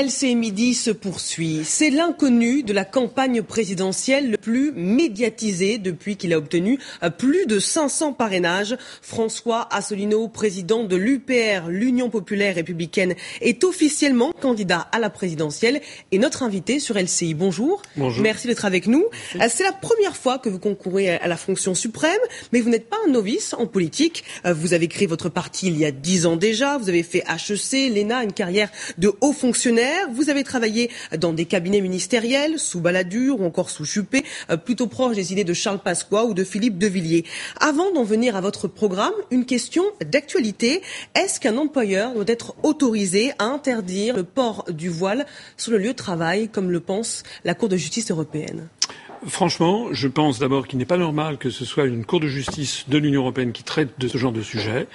LCI Midi se poursuit. C'est l'inconnu de la campagne présidentielle le plus médiatisé depuis qu'il a obtenu euh, plus de 500 parrainages. François Asselineau, président de l'UPR, l'Union populaire républicaine, est officiellement candidat à la présidentielle et notre invité sur LCI. Bonjour. Bonjour. Merci d'être avec nous. Euh, c'est la première fois que vous concourez à la fonction suprême, mais vous n'êtes pas un novice en politique. Euh, vous avez créé votre parti il y a dix ans déjà. Vous avez fait HEC, l'ENA, une carrière de haut fonctionnaire vous avez travaillé dans des cabinets ministériels, sous Balladur ou encore sous Juppé, euh, plutôt proche des idées de Charles Pasqua ou de Philippe Devilliers. Avant d'en venir à votre programme, une question d'actualité. Est-ce qu'un employeur doit être autorisé à interdire le port du voile sur le lieu de travail, comme le pense la Cour de justice européenne? Franchement, je pense d'abord qu'il n'est pas normal que ce soit une Cour de justice de l'Union européenne qui traite de ce genre de sujet.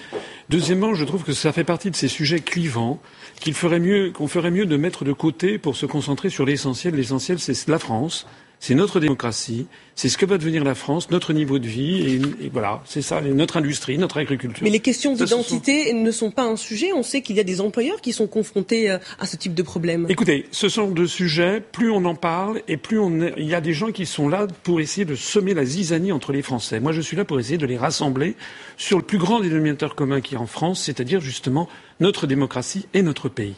Deuxièmement, je trouve que ça fait partie de ces sujets clivants qu'il ferait mieux, qu'on ferait mieux de mettre de côté pour se concentrer sur l'essentiel. L'essentiel, c'est la France, c'est notre démocratie, c'est ce que va devenir la France, notre niveau de vie, et, voilà, c'est ça, notre industrie, notre agriculture. Mais les questions d'identité ne sont pas un sujet. On sait qu'il y a des employeurs qui sont confrontés euh, à ce type de problème. Écoutez, ce sont de sujets, plus on en parle, et plus on il y a des gens qui sont là pour essayer de semer la zizanie entre les Français. Moi, je suis là pour essayer de les rassembler sur le plus grand dénominateur commun qui est en France, c'est-à-dire justement notre démocratie et notre pays.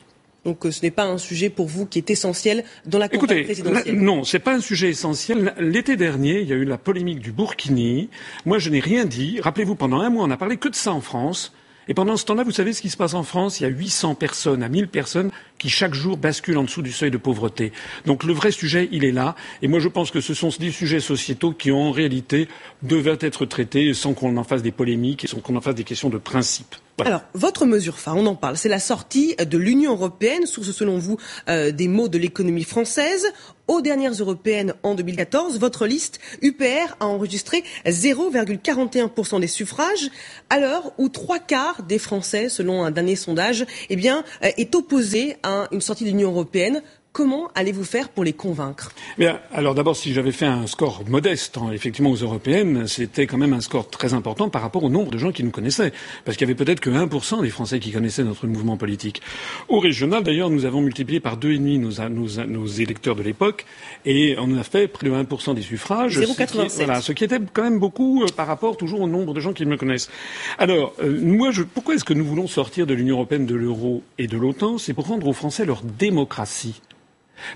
Donc euh, ce n'est pas un sujet pour vous qui est essentiel dans la campagne présidentielle. non, ce n'est pas un sujet essentiel. L'été dernier, il y a eu la polémique du Burkini. Moi, je n'ai rien dit. Rappelez-vous, pendant un mois, on n'a parlé que de ça en France. Et pendant ce temps-là, vous savez ce qui se passe en France? Il y a 800 personnes à 1000 personnes qui chaque jour basculent en dessous du seuil de pauvreté. Donc le vrai sujet, il est là. Et moi, je pense que ce sont des sujets sociétaux qui, en réalité, devaient être traités sans qu'on en fasse des polémiques et sans qu'on en fasse des questions de principe. Alors, votre mesure phare, on en parle, c'est la sortie de l'Union européenne, source selon vous euh, des mots de l'économie française. Aux dernières européennes en 2014, votre liste UPR a enregistré 0,41% des suffrages, à l'heure où trois quarts des Français, selon un dernier sondage, eh bien, euh, est opposé à une sortie de l'Union européenne. Comment allez-vous faire pour les convaincre? Bien, alors d'abord, si j'avais fait un score modeste, hein, effectivement, aux européennes, c'était quand même un score très important par rapport au nombre de gens qui nous connaissaient. Parce qu'il y avait peut-être que 1% des Français qui connaissaient notre mouvement politique. Au régional, d'ailleurs, nous avons multiplié par deux et demi nos, nos, nos électeurs de l'époque et on a fait près de 1% des suffrages. 0,87. Voilà, ce qui était quand même beaucoup euh, par rapport toujours au nombre de gens qui me connaissent. Alors, euh, moi, je, pourquoi est-ce que nous voulons sortir de l'Union européenne, de l'euro et de l'OTAN? C'est pour rendre aux Français leur démocratie.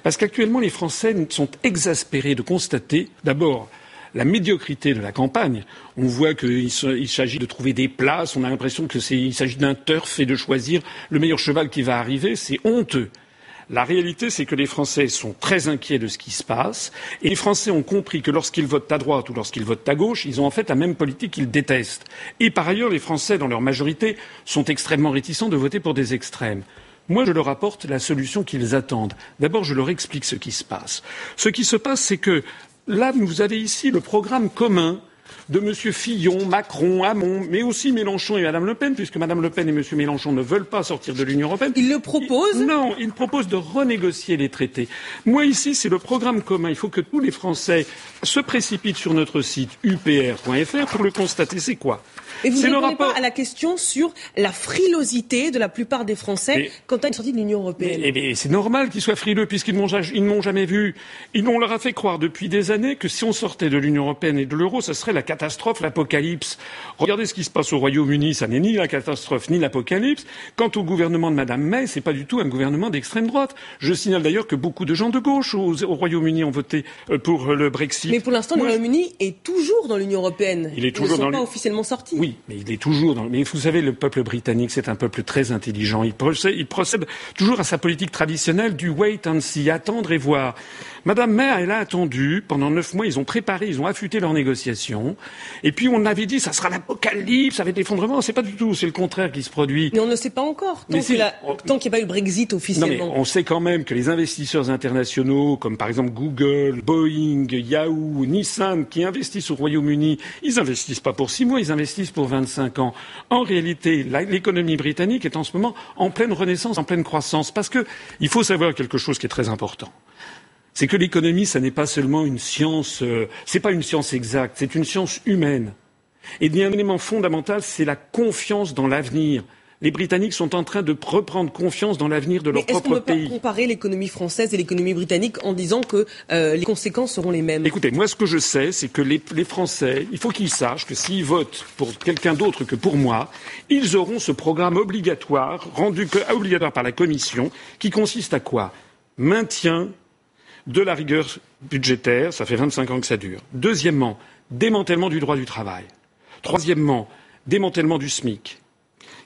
Parce qu'actuellement, les Français sont exaspérés de constater, d'abord, la médiocrité de la campagne. On voit qu'il s'agit de trouver des places, on a l'impression qu'il s'agit d'un turf et de choisir le meilleur cheval qui va arriver. C'est honteux. La réalité, c'est que les Français sont très inquiets de ce qui se passe, et les Français ont compris que lorsqu'ils votent à droite ou lorsqu'ils votent à gauche, ils ont en fait la même politique qu'ils détestent. Et par ailleurs, les Français, dans leur majorité, sont extrêmement réticents de voter pour des extrêmes. Moi, je leur apporte la solution qu'ils attendent. D'abord, je leur explique ce qui se passe. Ce qui se passe, c'est que là, vous avez ici le programme commun de M. Fillon, Macron, Hamon, mais aussi Mélenchon et Mme Le Pen, puisque Mme Le Pen et M. Mélenchon ne veulent pas sortir de l'Union européenne. Ils le proposent Non, ils proposent de renégocier les traités. Moi, ici, c'est le programme commun. Il faut que tous les Français se précipitent sur notre site upr.fr pour le constater. C'est quoi et vous ne répondez pas à la question sur la frilosité de la plupart des Français quant à une sortie de l'Union européenne. C'est normal qu'ils soient frileux puisqu'ils ne m'ont jamais vu. Ils on leur a fait croire depuis des années que si on sortait de l'Union européenne et de l'euro, ce serait la catastrophe, l'apocalypse. Regardez ce qui se passe au Royaume-Uni, ça n'est ni la catastrophe ni l'apocalypse. Quant au gouvernement de Mme May, c'est pas du tout un gouvernement d'extrême droite. Je signale d'ailleurs que beaucoup de gens de gauche au, Royaume-Uni ont voté euh, pour le Brexit. Mais pour l'instant, le Royaume-Uni est toujours dans l'Union européenne. Il est toujours Ils ne sont pas officiellement sortis. Oui, mais il est toujours dans. Mais vous savez, le peuple britannique, c'est un peuple très intelligent. Il procède, il procède toujours à sa politique traditionnelle du wait and see, attendre et voir. Madame May, elle a attendu pendant neuf mois. Ils ont préparé, ils ont affûté leurs négociations. Et puis on avait dit, ça sera l'apocalypse, ça va être l'effondrement. C'est pas du tout. C'est le contraire qui se produit. Mais on ne sait pas encore. Tant qu'il n'y a, pas eu le Brexit officiellement. Non, mais on sait quand même que les investisseurs internationaux, comme par exemple Google, Boeing, Yahoo, Nissan, qui investissent au Royaume-Uni, ils investissent pas pour six mois, ils investissent pour 25 ans. En réalité, l'économie britannique est en ce moment en pleine renaissance, en pleine croissance, parce qu'il faut savoir quelque chose qui est très important c'est que l'économie, ce n'est pas seulement une science, euh, c'est pas une science exacte, c'est une science humaine. Et un élément fondamental, c'est la confiance dans l'avenir. les Britanniques sont en train de reprendre confiance dans l'avenir de leur propre pays. Est-ce qu'on peut pas comparer l'économie française et l'économie britannique en disant que euh, les conséquences seront les mêmes? Écoutez, moi ce que je sais, c'est que les, Français, il faut qu'ils sachent que s'ils votent pour quelqu'un d'autre que pour moi, ils auront ce programme obligatoire, rendu obligatoire par la Commission, qui consiste à quoi? Maintien de la rigueur budgétaire, ça fait 25 ans que ça dure. Deuxièmement, démantèlement du droit du travail. Troisièmement, démantèlement du SMIC.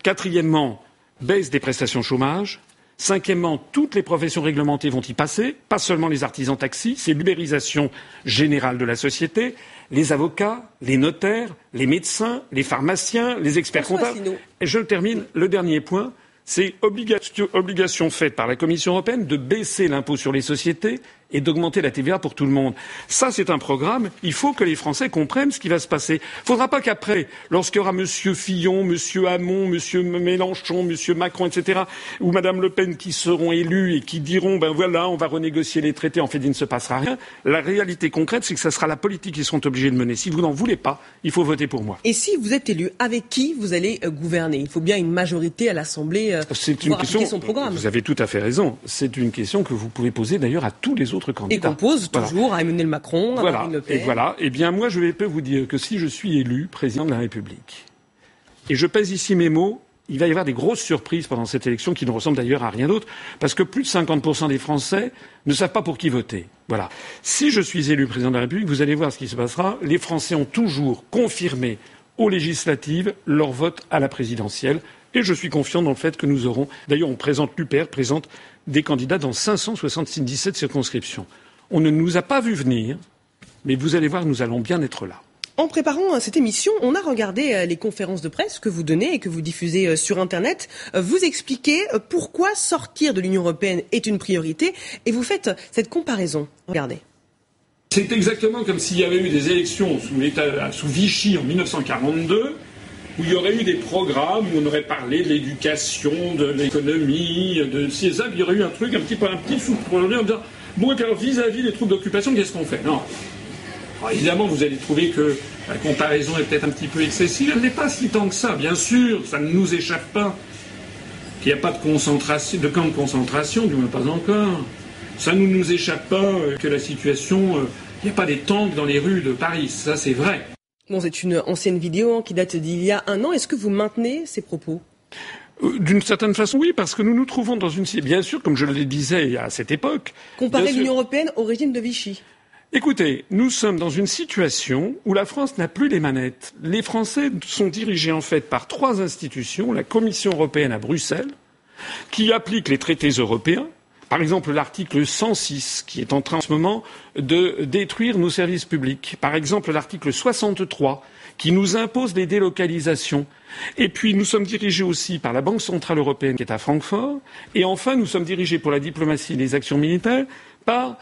Quatrièmement, baisse des prestations chômage. Cinquièmement, toutes les professions réglementées vont y passer, pas seulement les artisans taxis, c'est l'ubérisation générale de la société, les avocats, les notaires, les médecins, les pharmaciens, les experts comptables. Et je termine, le dernier point, c'est obligation, obligation faite par la Commission européenne de baisser l'impôt sur les sociétés et d'augmenter la TVA pour tout le monde. Ça, c'est un programme. Il faut que les Français comprennent ce qui va se passer. Il ne faudra pas qu'après, lorsqu'il y aura M. Fillon, M. Hamon, M. Mélenchon, M. Macron, etc., ou Mme Le Pen qui seront élus et qui diront, ben voilà, on va renégocier les traités, en fait, il ne se passera rien. La réalité concrète, c'est que ce sera la politique qu'ils seront obligés de mener. Si vous n'en voulez pas, il faut voter pour moi. Et si vous êtes élu, avec qui vous allez euh, gouverner? Il faut bien une majorité à l'Assemblée euh, pour appliquer son programme. Vous avez tout à fait raison. C'est une question que vous pouvez poser d'ailleurs à tous les autres et qu'on pose toujours à Emmanuel Macron, à Marine Le Pen. Et voilà. Eh bien, moi, je vais vous dire que si je suis élu président de la République, et je pèse ici mes mots, il va y avoir des grosses surprises pendant cette élection qui ne ressemblent d'ailleurs à rien d'autre, parce que plus de 50% des Français ne savent pas pour qui voter. Voilà. Si je suis élu président de la République, vous allez voir ce qui se passera. Les Français ont toujours confirmé aux législatives leur vote à la présidentielle. Et je suis confiant dans le fait que nous aurons. D'ailleurs, on présente l'UPR, présente des candidats dans 577 circonscriptions. On ne nous a pas vu venir, mais vous allez voir, nous allons bien être là. En préparant euh, cette émission, on a regardé euh, les conférences de presse que vous donnez et que vous diffusez euh, sur Internet. Vous expliquez pourquoi sortir de l'Union européenne est une priorité et vous faites cette comparaison. Regardez. C'est exactement comme s'il y avait eu des élections sous, sous Vichy en 1942 où il y aurait eu des programmes où on aurait parlé de l'éducation, de l'économie, de ça, il y aurait eu un truc, un petit, un petit sous-projet en disant Bon, et alors vis-à-vis des troupes d'occupation, qu'est-ce qu'on fait? Non. évidemment, vous allez trouver que la comparaison est peut-être un petit peu excessive. Elle n'est pas si tant que ça, bien sûr, ça ne nous échappe pas. Qu'il n'y a pas de, concentration, de camp de concentration, du moins pas encore. Ça ne nous échappe pas euh, que la situation. Euh, il n'y a pas des tanks dans les rues de Paris, ça c'est vrai. Bon, c'est une ancienne vidéo hein, qui date d'il y a un an. Est-ce que vous maintenez ces propos? Euh, d'une certaine façon, oui, parce que nous nous trouvons dans une bien sûr, comme je le disais à cette époque. Comparer l'Union européenne au régime de Vichy. Écoutez, nous sommes dans une situation où la France n'a plus les manettes. Les Français sont dirigés en fait par trois institutions la Commission européenne à Bruxelles, qui applique les traités européens, par exemple, l'article 106, qui est en train en ce moment de détruire nos services publics. Par exemple, l'article 63, qui nous impose des délocalisations. Et puis, nous sommes dirigés aussi par la Banque centrale européenne, qui est à Francfort. Et enfin, nous sommes dirigés pour la diplomatie et les actions militaires par,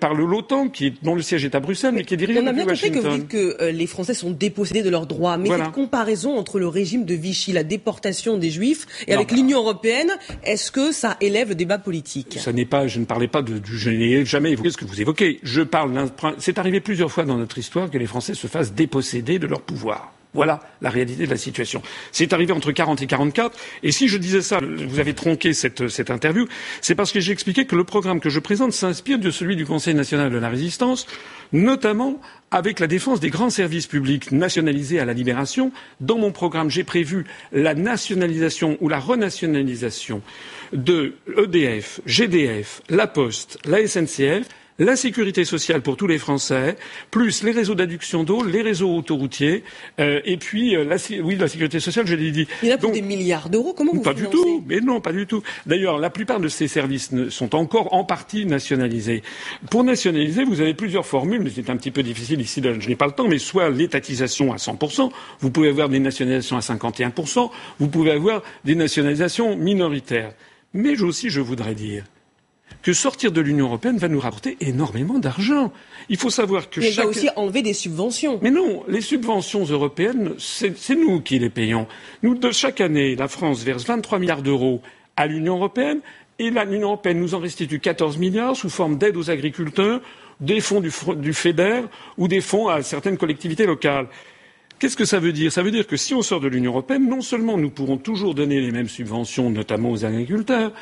par le l'OTAN, qui dont le siège est à Bruxelles, mais, qui est dirigé. On a bien compris que vous dites que euh, les Français sont dépossédés de leurs droits, mais cette comparaison entre le régime de Vichy, la déportation des Juifs, et avec l'Union européenne, est-ce que ça élève le débat politique? Ça n'est pas, je ne parlais pas de, du, je n'ai jamais évoqué ce que vous évoquez. Je parle c'est arrivé plusieurs fois dans notre histoire que les Français se fassent déposséder de leur pouvoir. Voilà la réalité de la situation. C'est arrivé entre 40 et 44. Et si je disais ça, vous avez tronqué cette, cette interview, c'est parce que j'ai expliqué que le programme que je présente s'inspire de celui du Conseil national de la résistance, notamment avec la défense des grands services publics nationalisés à la libération. Dans mon programme, j'ai prévu la nationalisation ou la renationalisation de EDF, GDF, La Poste, la SNCF, la sécurité sociale pour tous les Français, plus les réseaux d'adduction d'eau, les réseaux autoroutiers, euh, et puis euh, la, oui, la sécurité sociale, je l'ai dit. Il y a pour des milliards d'euros. Comment vous Pas du tout. Mais non, pas du tout. D'ailleurs, la plupart de ces services sont encore en partie nationalisés. Pour nationaliser, vous avez plusieurs formules, mais c'est un petit peu difficile ici. Je n'ai pas le temps, mais soit l'étatisation à 100%, vous pouvez avoir des nationalisations à 51%, vous pouvez avoir des nationalisations minoritaires. Mais aussi, je voudrais dire, que sortir de l'Union européenne va nous rapporter énormément d'argent. Il faut savoir que Mais chaque... va aussi enlever des subventions. Mais non, les subventions européennes, c'est nous qui les payons. Nous, de chaque année, la France verse 23 milliards d'euros à l'Union européenne et l'Union européenne nous en restitue 14 milliards sous forme d'aide aux agriculteurs, des fonds du, du FEDER ou des fonds à certaines collectivités locales. Qu'est-ce que ça veut dire? Ça veut dire que si on sort de l'Union européenne, non seulement nous pourrons toujours donner les mêmes subventions, notamment aux agriculteurs,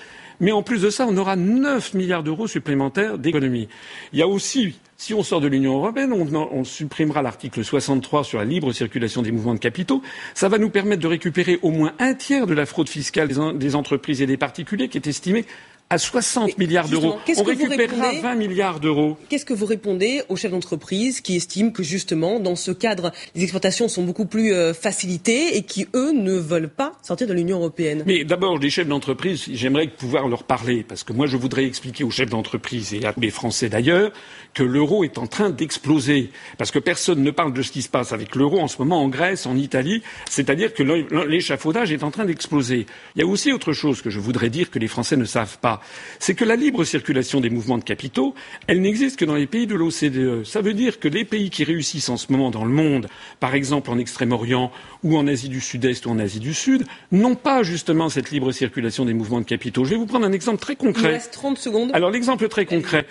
mais en plus de ça, on aura 9 milliards d'euros supplémentaires d'économie. Il y a aussi, si on sort de l'Union européenne, on, supprimera l'article 63 sur la libre circulation des mouvements de capitaux. Ça va nous permettre de récupérer au moins un tiers de la fraude fiscale des entreprises et des particuliers qui est estimée à 60 milliards d'euros. On récupérera 20 milliards d'euros. Qu'est-ce que vous répondez aux chefs d'entreprise qui estiment que justement, dans ce cadre, les exportations sont beaucoup plus euh, facilitées et qui, eux, ne veulent pas sortir de l'Union européenne? Mais d'abord, les chefs d'entreprise, j'aimerais pouvoir leur parler, parce que moi, je voudrais expliquer aux chefs d'entreprise et à les Français d'ailleurs que l'euro est en train d'exploser, parce que personne ne parle de ce qui se passe avec l'euro en ce moment en Grèce, en Italie, c'est-à-dire que l'échafaudage est en train d'exploser. Il y a aussi autre chose que je voudrais dire que les Français ne savent pas c'est que la libre circulation des mouvements de capitaux, elle n'existe que dans les pays de l'OCDE. Ça veut dire que les pays qui réussissent en ce moment dans le monde, par exemple en Extrême-Orient ou en Asie du Sud-Est ou en Asie du Sud, n'ont pas justement cette libre circulation des mouvements de capitaux. Je vais vous prendre un exemple très concret. Il reste 30 secondes. Alors l'exemple très concret.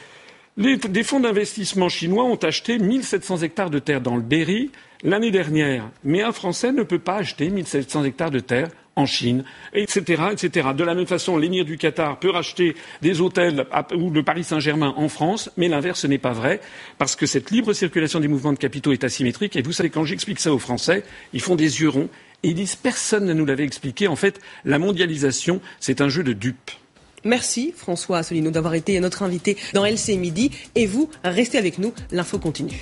des fonds d'investissement chinois ont acheté 1700 hectares de terre dans le Berry l'année dernière. Mais un Français ne peut pas acheter 1700 hectares de terre en Chine, etc., etc. De la même façon, l'émir du Qatar peut racheter des hôtels ou le Paris Saint-Germain en France, mais l'inverse n'est pas vrai, parce que cette libre circulation des mouvements de capitaux est asymétrique. Et vous savez, quand j'explique ça aux Français, ils font des yeux ronds et ils disent personne ne nous l'avait expliqué. En fait, la mondialisation, c'est un jeu de dupes. Merci François Asselineau d'avoir été notre invité dans LC Midi. Et vous, restez avec nous, l'info continue.